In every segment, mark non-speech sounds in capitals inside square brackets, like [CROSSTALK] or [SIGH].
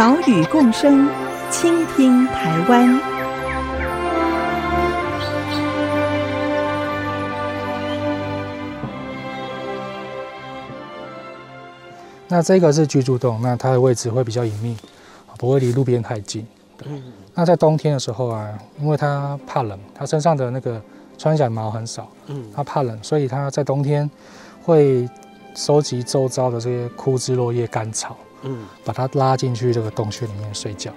岛屿共生，倾听台湾。那这个是居住洞，那它的位置会比较隐秘，不会离路边太近。对。那在冬天的时候啊，因为它怕冷，它身上的那个穿山甲毛很少，嗯，它怕冷，所以它在冬天会收集周遭的这些枯枝落叶、干草。嗯，把它拉进去这个洞穴里面睡觉。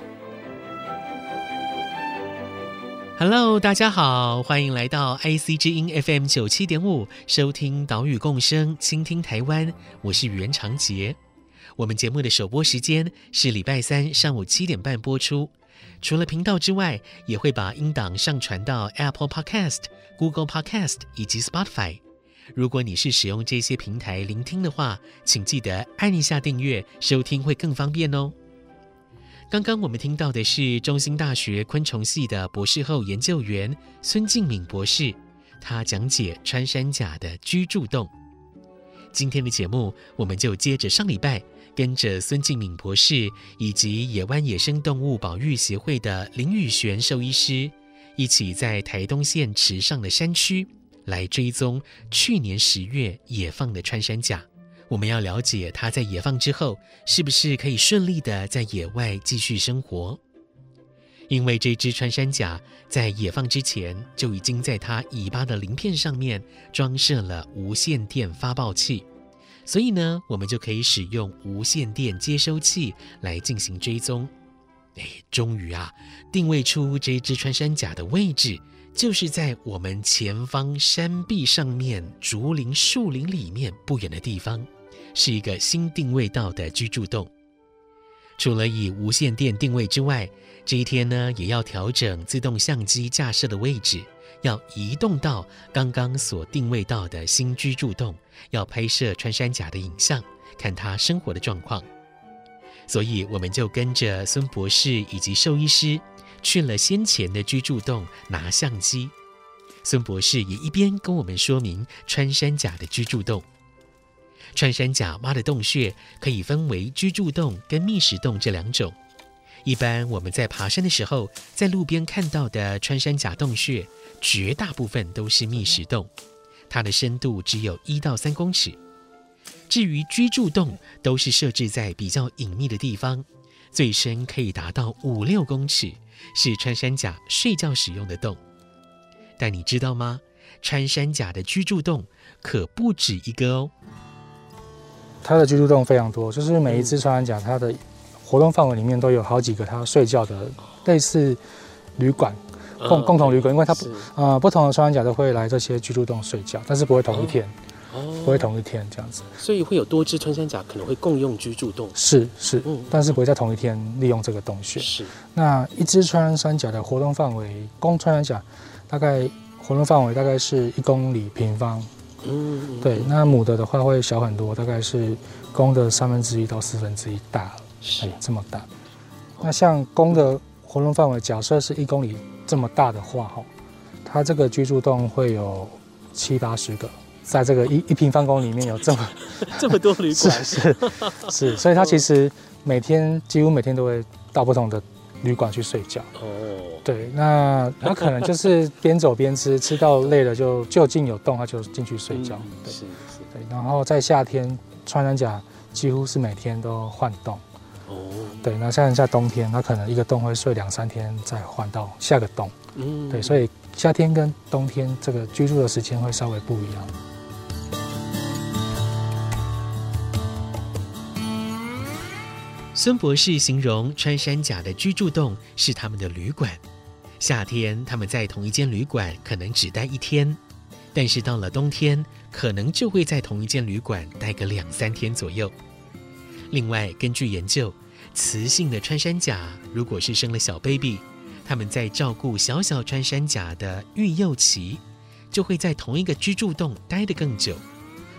Hello，大家好，欢迎来到 IC 之音 FM 九七点五，收听岛屿共生，倾听台湾。我是袁长杰。我们节目的首播时间是礼拜三上午七点半播出。除了频道之外，也会把音档上传到 Apple Podcast、Google Podcast 以及 Spotify。如果你是使用这些平台聆听的话，请记得按一下订阅，收听会更方便哦。刚刚我们听到的是中兴大学昆虫系的博士后研究员孙静敏博士，他讲解穿山甲的居住洞。今天的节目，我们就接着上礼拜，跟着孙静敏博士以及野湾野生动物保育协会的林宇璇兽医师，一起在台东县池上的山区。来追踪去年十月野放的穿山甲，我们要了解它在野放之后是不是可以顺利的在野外继续生活。因为这只穿山甲在野放之前就已经在它尾巴的鳞片上面装设了无线电发报器，所以呢，我们就可以使用无线电接收器来进行追踪。哎，终于啊，定位出这只穿山甲的位置。就是在我们前方山壁上面竹林树林里面不远的地方，是一个新定位到的居住洞。除了以无线电定位之外，这一天呢，也要调整自动相机架设的位置，要移动到刚刚所定位到的新居住洞，要拍摄穿山甲的影像，看它生活的状况。所以，我们就跟着孙博士以及兽医师。去了先前的居住洞拿相机，孙博士也一边跟我们说明穿山甲的居住洞。穿山甲挖的洞穴可以分为居住洞跟觅食洞这两种。一般我们在爬山的时候，在路边看到的穿山甲洞穴，绝大部分都是觅食洞，它的深度只有一到三公尺。至于居住洞，都是设置在比较隐秘的地方，最深可以达到五六公尺。是穿山甲睡觉使用的洞，但你知道吗？穿山甲的居住洞可不止一个哦。它的居住洞非常多，就是每一只穿山甲，它的活动范围里面都有好几个它睡觉的类似旅馆，共共同旅馆，因为它不啊、呃、不同的穿山甲都会来这些居住洞睡觉，但是不会同一天。不会同一天这样子，所以会有多只穿山甲可能会共用居住洞。是是，嗯但是不会在同一天利用这个洞穴。是，那一只穿山甲的活动范围，公穿山甲大概活动范围大概是一公里平方。嗯，对，那母的的话会小很多，大概是公的三分之一到四分之一大，是这么大。那像公的活动范围，假设是一公里这么大的话，哈，它这个居住洞会有七八十个。在这个一一平方公里里面有这么 [LAUGHS] 这么多旅馆，[LAUGHS] 是是是，所以他其实每天几乎每天都会到不同的旅馆去睡觉。哦，对，那他可能就是边走边吃，吃到累了就就近有洞他就进去睡觉。对，是是。对，然后在夏天穿山甲几乎是每天都换洞。哦，对，那像在冬天，他可能一个洞会睡两三天再换到下个洞。嗯，对，所以夏天跟冬天这个居住的时间会稍微不一样。孙博士形容穿山甲的居住洞是他们的旅馆。夏天他们在同一间旅馆可能只待一天，但是到了冬天，可能就会在同一间旅馆待个两三天左右。另外，根据研究，雌性的穿山甲，如果是生了小 baby，他们在照顾小小穿山甲的育幼期，就会在同一个居住洞待得更久，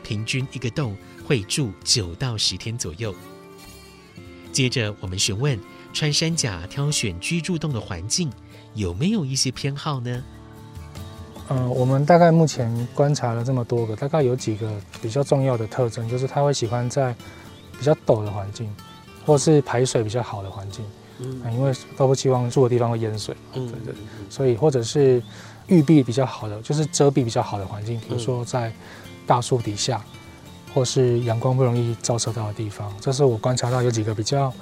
平均一个洞会住九到十天左右。接着，我们询问穿山甲挑选居住洞的环境有没有一些偏好呢？嗯、呃，我们大概目前观察了这么多个，大概有几个比较重要的特征，就是它会喜欢在比较陡的环境，或是排水比较好的环境。嗯、呃，因为都不希望住的地方会淹水。嗯，对对。所以或者是御蔽比较好的，就是遮蔽比较好的环境，比如说在大树底下。或是阳光不容易照射到的地方，这是我观察到有几个比较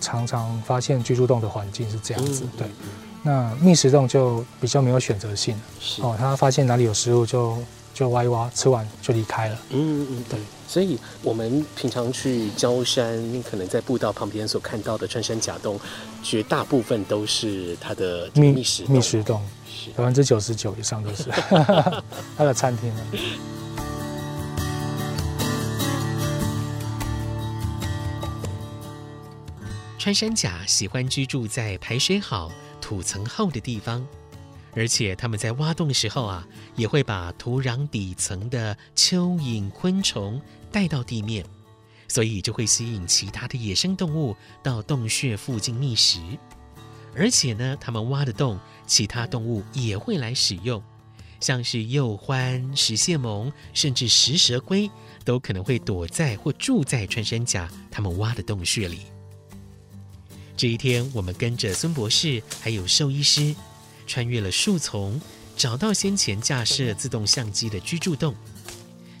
常常发现居住洞的环境是这样子。对，那觅食洞就比较没有选择性。是哦，他发现哪里有食物就就挖一挖，吃完就离开了。嗯嗯，对。所以我们平常去郊山，可能在步道旁边所看到的穿山甲洞，绝大部分都是它的觅食觅食洞，百分之九十九以上都是 [LAUGHS] 它的餐厅。穿山甲喜欢居住在排水好、土层厚的地方，而且它们在挖洞的时候啊，也会把土壤底层的蚯蚓、昆虫带到地面，所以就会吸引其他的野生动物到洞穴附近觅食。而且呢，它们挖的洞，其他动物也会来使用，像是鼬獾、食蟹獴，甚至食蛇龟，都可能会躲在或住在穿山甲它们挖的洞穴里。这一天，我们跟着孙博士还有兽医师，穿越了树丛，找到先前架设自动相机的居住洞。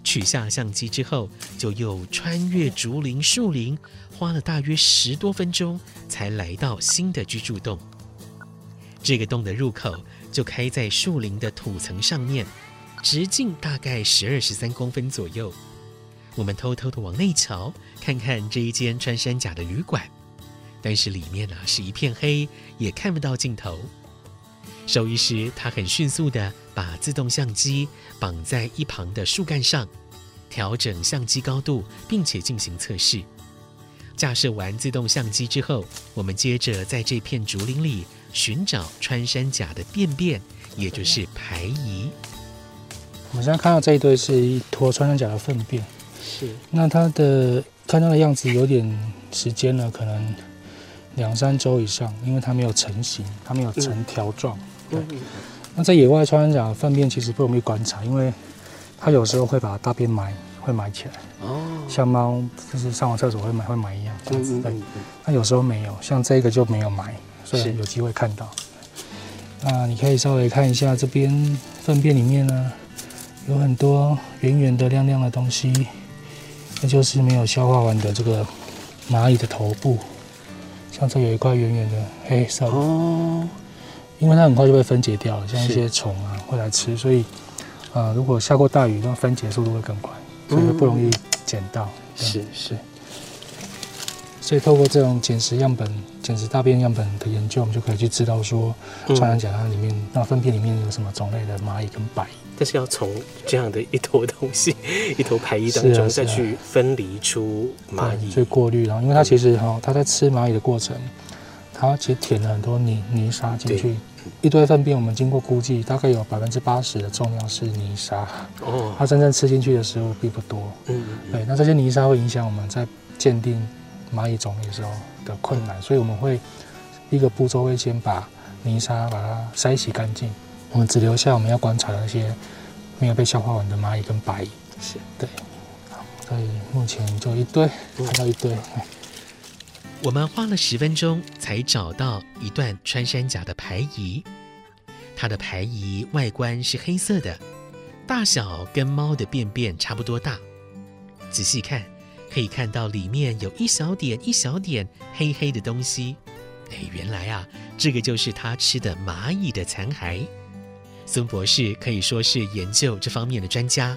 取下相机之后，就又穿越竹林、树林，花了大约十多分钟，才来到新的居住洞。这个洞的入口就开在树林的土层上面，直径大概十二十三公分左右。我们偷偷的往内瞧，看看这一间穿山甲的旅馆。但是里面呢、啊、是一片黑，也看不到尽头。兽医师他很迅速地把自动相机绑在一旁的树干上，调整相机高度，并且进行测试。架设完自动相机之后，我们接着在这片竹林里寻找穿山甲的便便，也就是排遗。我们现在看到这一堆是一坨穿山甲的粪便，是。那它的看它的样子有点时间了，可能。两三周以上，因为它没有成型，它没有成条状。对，那在野外穿山甲粪便其实不容易观察，因为它有时候会把大便埋，会埋起来。哦。像猫就是上完厕所会埋，会埋一样这样子。对。那有时候没有，像这个就没有埋，所以有机会看到。那你可以稍微看一下这边粪便里面呢，有很多圆圆的、亮亮的东西，那就是没有消化完的这个蚂蚁的头部。像这有一块圆圆的黑色哦，因为它很快就被分解掉了，像一些虫啊会来吃，所以如果下过大雨，那分解速度会更快，所以不容易捡到。是是，所以透过这种捡食样本、捡食大便样本的研究，我们就可以去知道说，穿山甲它里面那粪便里面有什么种类的蚂蚁跟白蚁。但是要从这样的一坨东西、[LAUGHS] 一坨排遗当中再去分离出蚂蚁，去过滤。然后，因为它其实哈，它在吃蚂蚁的过程，它其实填了很多泥泥沙进去。一堆粪便，我们经过估计，大概有百分之八十的重量是泥沙。哦。它真正吃进去的食物并不多。嗯。对，那这些泥沙会影响我们在鉴定蚂蚁种类的时候的困难，所以我们会一个步骤会先把泥沙把它筛洗干净。我们只留下我们要观察的那些没有被消化完的蚂蚁跟白蚁。是，对。好，所以目前就一堆，看到一堆。我们花了十分钟才找到一段穿山甲的排遗。它的排遗外观是黑色的，大小跟猫的便便差不多大。仔细看，可以看到里面有一小点一小点黑黑的东西。哎，原来啊，这个就是它吃的蚂蚁的残骸。孙博士可以说是研究这方面的专家，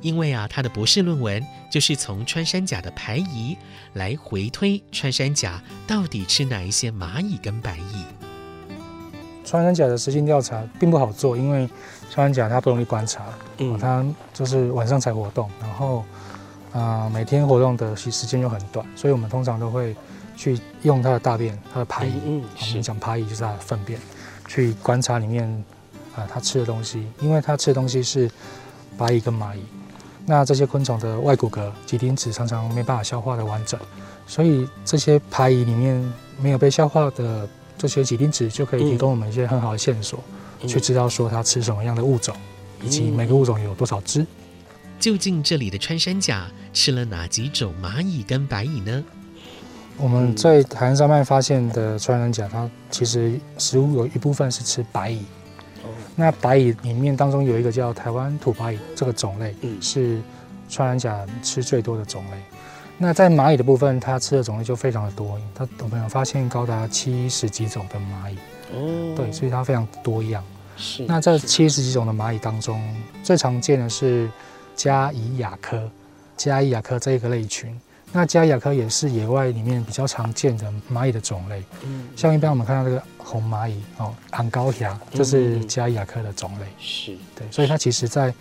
因为啊，他的博士论文就是从穿山甲的排遗来回推穿山甲到底吃哪一些蚂蚁跟白蚁。穿山甲的实境调查并不好做，因为穿山甲它不容易观察，嗯，它就是晚上才活动，然后啊、呃，每天活动的时时间又很短，所以我们通常都会去用它的大便、它的排遗，嗯，我们讲排遗就是它的粪便，去观察里面啊它吃的东西，因为它吃的东西是白蚁跟蚂蚁，那这些昆虫的外骨骼、几丁质常常没办法消化的完整，所以这些排蚁里面没有被消化的这些几丁质就可以提供我们一些很好的线索，嗯、去知道说它吃什么样的物种，以及每个物种有多少只。究竟这里的穿山甲吃了哪几种蚂蚁跟白蚁呢？我们在海岸山脉发现的穿山甲，它其实食物有一部分是吃白蚁。那白蚁里面当中有一个叫台湾土白蚁这个种类，是穿山甲吃最多的种类。那在蚂蚁的部分，它吃的种类就非常的多，它我们有发现高达七十几种的蚂蚁。哦，对，所以它非常多样。是。那在七十几种的蚂蚁当中，最常见的是加蚁亚科，加蚁亚科这一个类群。那加蚁亚科也是野外里面比较常见的蚂蚁的种类。嗯，像一般我们看到这个红蚂蚁哦，昂高霞，这是加蚁亚科的种类。是对，所以它其实在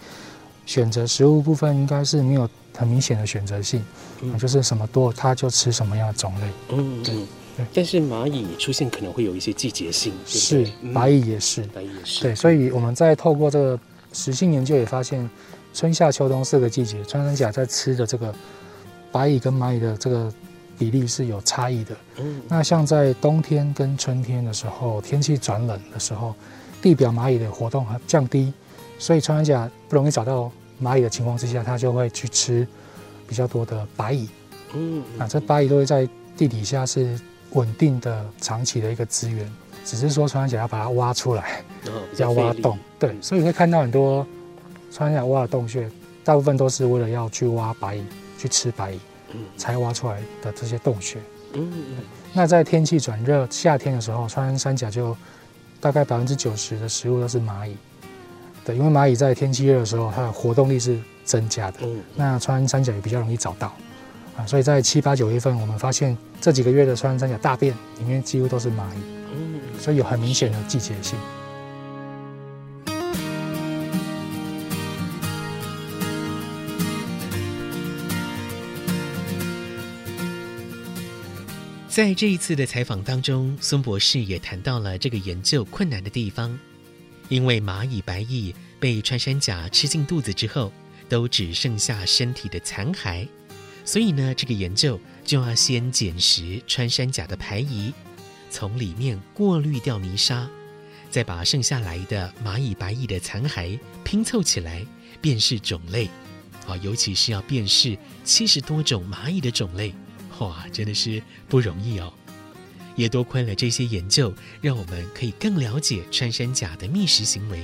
选择食物部分应该是没有很明显的选择性，嗯，就是什么多它就吃什么样的种类。嗯，对。对，但是蚂蚁出现可能会有一些季节性。是，蚂蚁也是。白蚁也是。对，所以我们在透过这个实性研究也发现，春夏秋冬四个季节，穿山甲在吃的这个。白蚁跟蚂蚁的这个比例是有差异的。嗯，那像在冬天跟春天的时候，天气转冷的时候，地表蚂蚁的活动还降低，所以穿山甲不容易找到蚂蚁的情况之下，它就会去吃比较多的白蚁。嗯，啊，这白蚁都会在地底下是稳定的长期的一个资源，只是说穿山甲要把它挖出来，要挖洞。对，所以你会看到很多穿山甲挖的洞穴，大部分都是为了要去挖白蚁。去吃白蚁，才挖出来的这些洞穴。嗯，那在天气转热，夏天的时候，穿山甲就大概百分之九十的食物都是蚂蚁。对，因为蚂蚁在天气热的时候，它的活动力是增加的。嗯，那穿山甲也比较容易找到啊，所以在七八九月份，我们发现这几个月的穿山甲大便里面几乎都是蚂蚁。嗯，所以有很明显的季节性。在这一次的采访当中，孙博士也谈到了这个研究困难的地方，因为蚂蚁、白蚁被穿山甲吃进肚子之后，都只剩下身体的残骸，所以呢，这个研究就要先捡拾穿山甲的排遗，从里面过滤掉泥沙，再把剩下来的蚂蚁、白蚁的残骸拼凑起来，辨识种类，啊，尤其是要辨识七十多种蚂蚁的种类。哇，真的是不容易哦！也多亏了这些研究，让我们可以更了解穿山甲的觅食行为。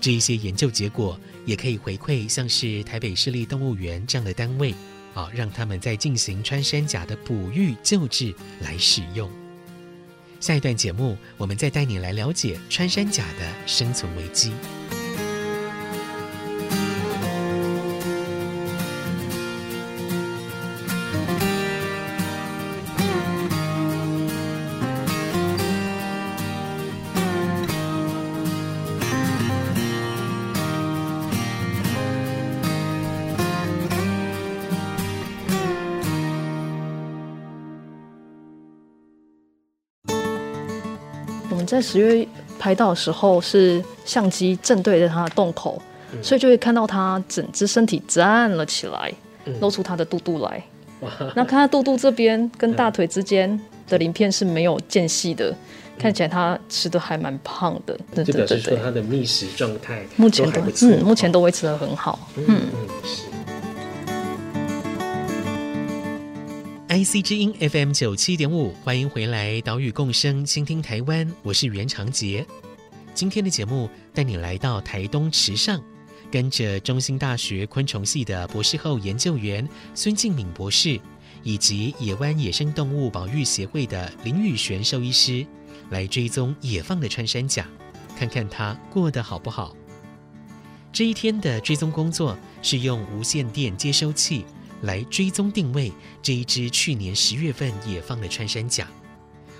这一些研究结果也可以回馈像是台北市立动物园这样的单位，啊，让他们在进行穿山甲的哺育救治来使用。下一段节目，我们再带你来了解穿山甲的生存危机。在十月拍到的时候，是相机正对着它的洞口，嗯，所以就会看到它整只身体站了起来，嗯，露出它的肚肚来。那看它肚肚这边跟大腿之间的鳞片是没有间隙的，嗯，看起来它吃的还蛮胖的。对对对对，就表示说它的觅食状态目前都嗯，目前都维持的很好。嗯嗯，是。IC 之音 FM 九七点五，欢迎回来，岛屿共生，倾听台湾，我是袁长杰。今天的节目带你来到台东池上，跟着中兴大学昆虫系的博士后研究员孙静敏博士，以及野湾野生动物保育协会的林宇璇兽医师，来追踪野放的穿山甲，看看它过得好不好。这一天的追踪工作是用无线电接收器。来追踪定位这一只去年十月份野放的穿山甲，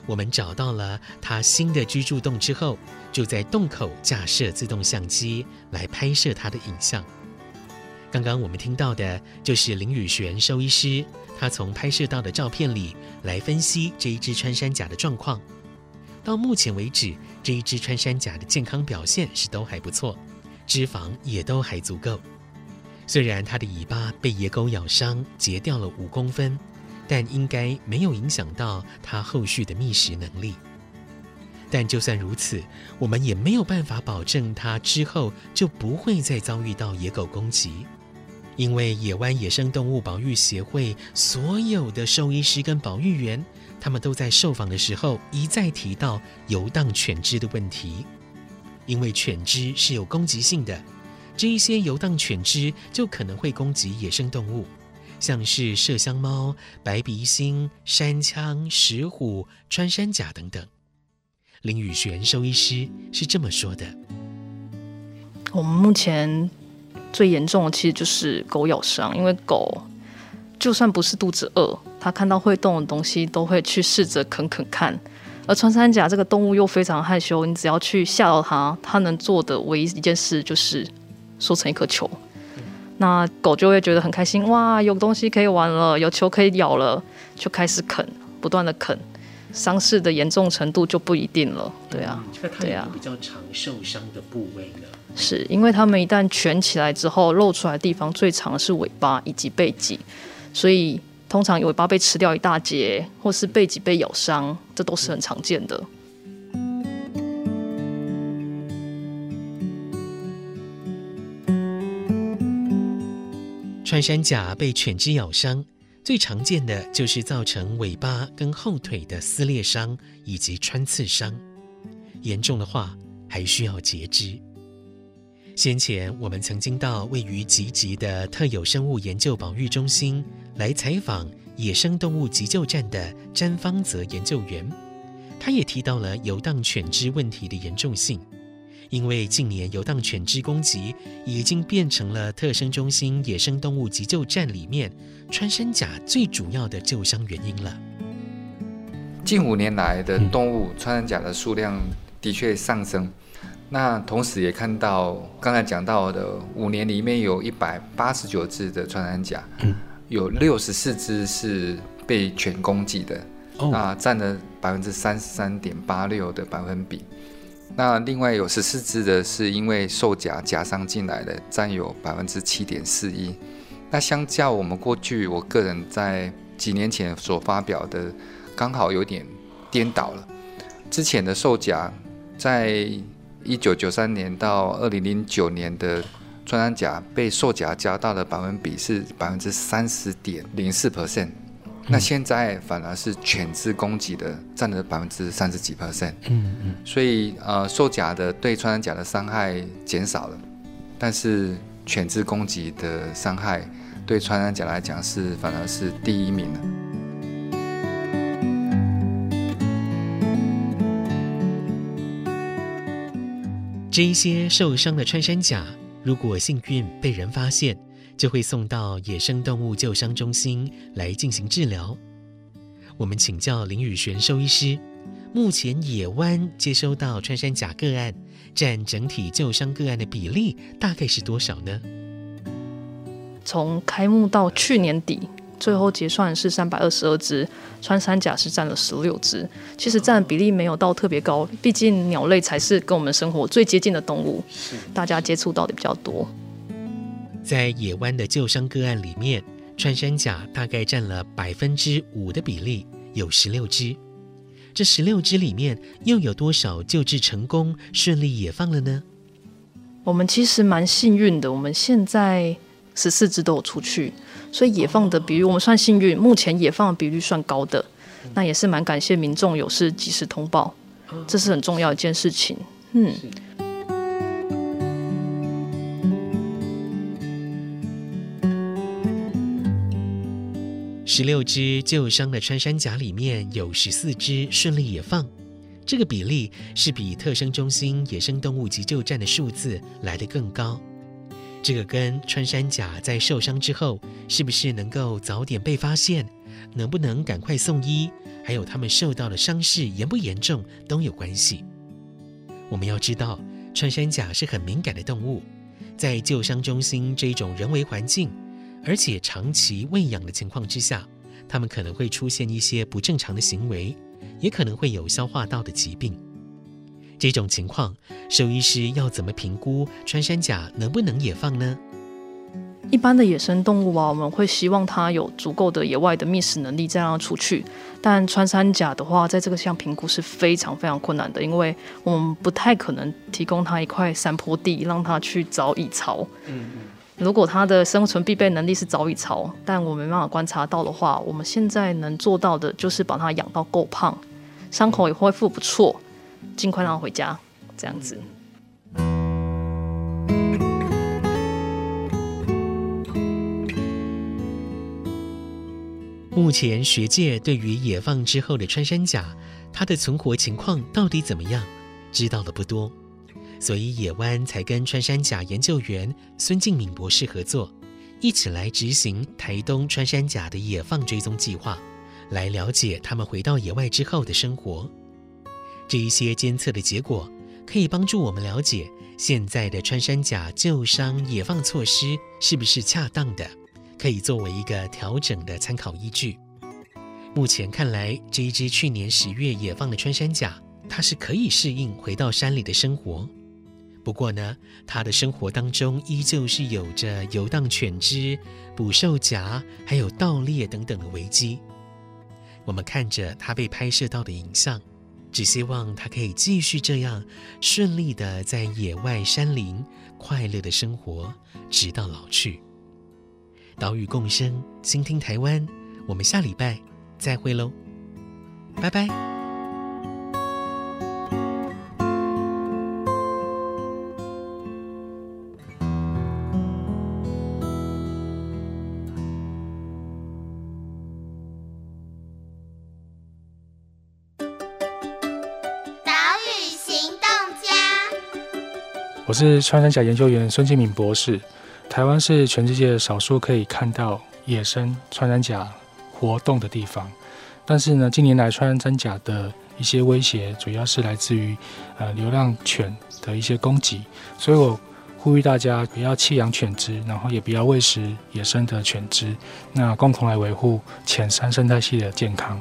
我们找到了它新的居住洞之后，就在洞口架设自动相机来拍摄它的影像。刚刚我们听到的就是林宇璇兽医师，他从拍摄到的照片里来分析这一只穿山甲的状况。到目前为止，这一只穿山甲的健康表现是都还不错，脂肪也都还足够。虽然它的尾巴被野狗咬伤，截掉了五公分，但应该没有影响到它后续的觅食能力。但就算如此，我们也没有办法保证它之后就不会再遭遇到野狗攻击。因为野湾野生动物保育协会所有的兽医师跟保育员，他们都在受访的时候一再提到游荡犬只的问题。因为犬只是有攻击性的，这一些游荡犬只就可能会攻击野生动物，像是麝香猫、白鼻心、山羌、石虎、穿山甲等等。林宇璇兽医师是这么说的：“我们目前。”最严重的其实就是狗咬伤，因为狗就算不是肚子饿，它看到会动的东西都会去试着啃啃看。而穿山甲这个动物又非常害羞，你只要去吓到它，它能做的唯一一件事就是缩成一颗球。那狗就会觉得很开心，哇，有东西可以玩了，有球可以咬了，就开始啃，不断的啃，伤势的严重程度就不一定了。对啊，对啊，比较常受伤的部位呢？是因为它们一旦蜷起来之后，露出来的地方最长的是尾巴以及背脊，所以通常尾巴被吃掉一大截，或是背脊被咬伤，这都是很常见的。穿山甲被犬只咬伤，最常见的就是造成尾巴跟后腿的撕裂伤以及穿刺伤，严重的话还需要截肢。先前我们曾经到位于吉吉的特有生物研究保育中心来采访野生动物急救站的詹方泽研究员，他也提到了游荡犬只问题的严重性，因为近年游荡犬只攻击已经变成了特生中心野生动物急救站里面穿山甲最主要的救伤原因了。近五年来的动物穿山甲的数量的确上升。那同时也看到刚才讲到的五年里面有一百八十九只的穿山甲，嗯，有六十四只是被犬攻击的，哦，那占了百分之三十三点八六的百分比。那另外有十四只的是因为兽夹夹伤进来的，占有百分之七点四一。那相较我们过去，我个人在几年前所发表的，刚好有点颠倒了。之前的兽夹在一九九三年到二零零九年的穿山甲被兽夹夹到的百分比是百分之三十点零四 percent，那现在反而是犬只攻击的占了百分之三十几。percent，嗯嗯，所以呃兽甲的对穿山甲的伤害减少了，但是犬只攻击的伤害对穿山甲来讲是反而是第一名了。这一些受伤的穿山甲，如果幸运被人发现，就会送到野生动物救伤中心来进行治疗。我们请教林宇璇兽医师，目前野湾接收到穿山甲个案，占整体救伤个案的比例大概是多少呢？从开幕到去年底。最后结算是三百二十二只，穿山甲是占了十六只，其实占的比例没有到特别高，毕竟鸟类才是跟我们生活最接近的动物，大家接触到的比较多。在野湾的救伤个案里面，穿山甲大概占了百分之五的比例，有十六只。这十六只里面又有多少救治成功、顺利野放了呢？我们其实蛮幸运的，我们现在十四只都有出去。所以野放的比率，我们算幸运，目前野放的比率算高的，那也是蛮感谢民众有事及时通报，这是很重要一件事情。嗯，十六只旧伤的穿山甲里面有十四只顺利野放，这个比例是比特生中心野生动物急救站的数字来得更高。这个跟穿山甲在受伤之后是不是能够早点被发现，能不能赶快送医，还有他们受到的伤势严不严重都有关系。我们要知道，穿山甲是很敏感的动物，在旧伤中心这种人为环境，而且长期喂养的情况之下，它们可能会出现一些不正常的行为，也可能会有消化道的疾病。这种情况，兽医师要怎么评估穿山甲能不能野放呢？一般的野生动物啊，我们会希望它有足够的野外的觅食能力，再让它出去。但穿山甲的话，在这个项评估是非常非常困难的，因为我们不太可能提供它一块山坡地，让它去找蚁巢。嗯嗯。如果它的生存必备能力是找蚁巢，但我没办法观察到的话，我们现在能做到的就是把它养到够胖，伤口也恢复不错。尽快让他回家，这样子。目前学界对于野放之后的穿山甲，它的存活情况到底怎么样，知道的不多。所以野湾才跟穿山甲研究员孙敬敏博士合作，一起来执行台东穿山甲的野放追踪计划，来了解他们回到野外之后的生活。这一些监测的结果可以帮助我们了解现在的穿山甲救伤野放措施是不是恰当的，可以作为一个调整的参考依据。目前看来，这一只去年十月野放的穿山甲，它是可以适应回到山里的生活。不过呢，它的生活当中依旧是有着游荡犬只、捕兽夹，还有盗猎等等的危机。我们看着它被拍摄到的影像。只希望他可以继续这样顺利的在野外山林快乐的生活，直到老去。岛屿共生，倾听台湾，我们下礼拜再会喽，拜拜。我是穿山甲研究员孙敬敏博士。台湾是全世界少数可以看到野生穿山甲活动的地方，但是呢，近年来穿山甲的一些威胁，主要是来自于呃流浪犬的一些攻击，所以我呼吁大家不要弃养犬只，然后也不要喂食野生的犬只，那共同来维护浅山生态系的健康。